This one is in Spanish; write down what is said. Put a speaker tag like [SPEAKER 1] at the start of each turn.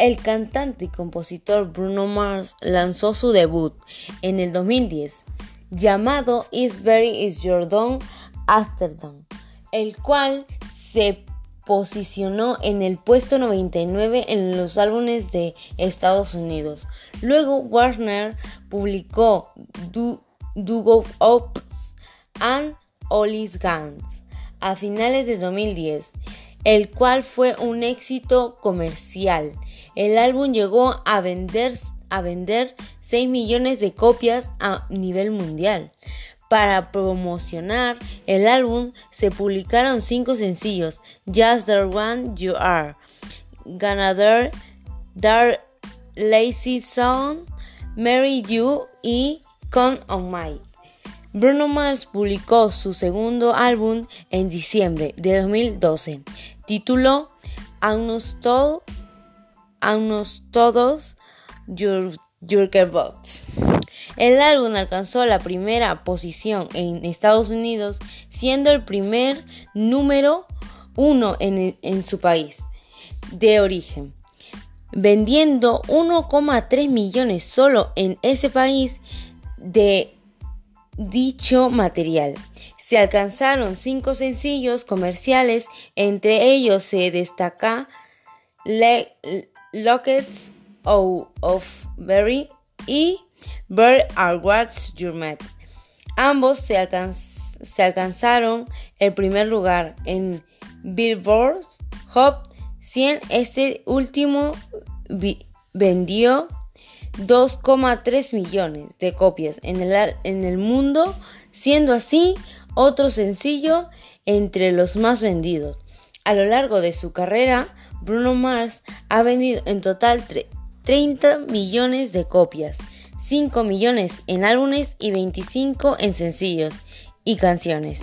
[SPEAKER 1] El cantante y compositor Bruno Mars lanzó su debut en el 2010, llamado Is Very Is After Dawn, el cual se posicionó en el puesto 99 en los álbumes de Estados Unidos. Luego Warner publicó Do, Go Ops and Ollie's Guns a finales de 2010, el cual fue un éxito comercial. El álbum llegó a vender, a vender 6 millones de copias a nivel mundial. Para promocionar el álbum se publicaron cinco sencillos: Just the One You Are, Ganador, Dark Lazy Song, Marry You y Con On My. Bruno Mars publicó su segundo álbum en diciembre de 2012, tituló Aunus, Todos Your, Bots. El álbum alcanzó la primera posición en Estados Unidos, siendo el primer número uno en, en su país de origen, vendiendo 1,3 millones solo en ese país de dicho material. Se alcanzaron cinco sencillos comerciales, entre ellos se destaca Lockets of Berry y Bird What's Your. Ambos se, alcanzaron el primer lugar en Billboard Hot 100. Este último vendió 2,3 millones de copias en el, en el mundo, siendo así otro sencillo entre los más vendidos. A lo largo de su carrera, Bruno Mars ha vendido en total 30 millones de copias, 5 millones en álbumes y 25 en sencillos y canciones.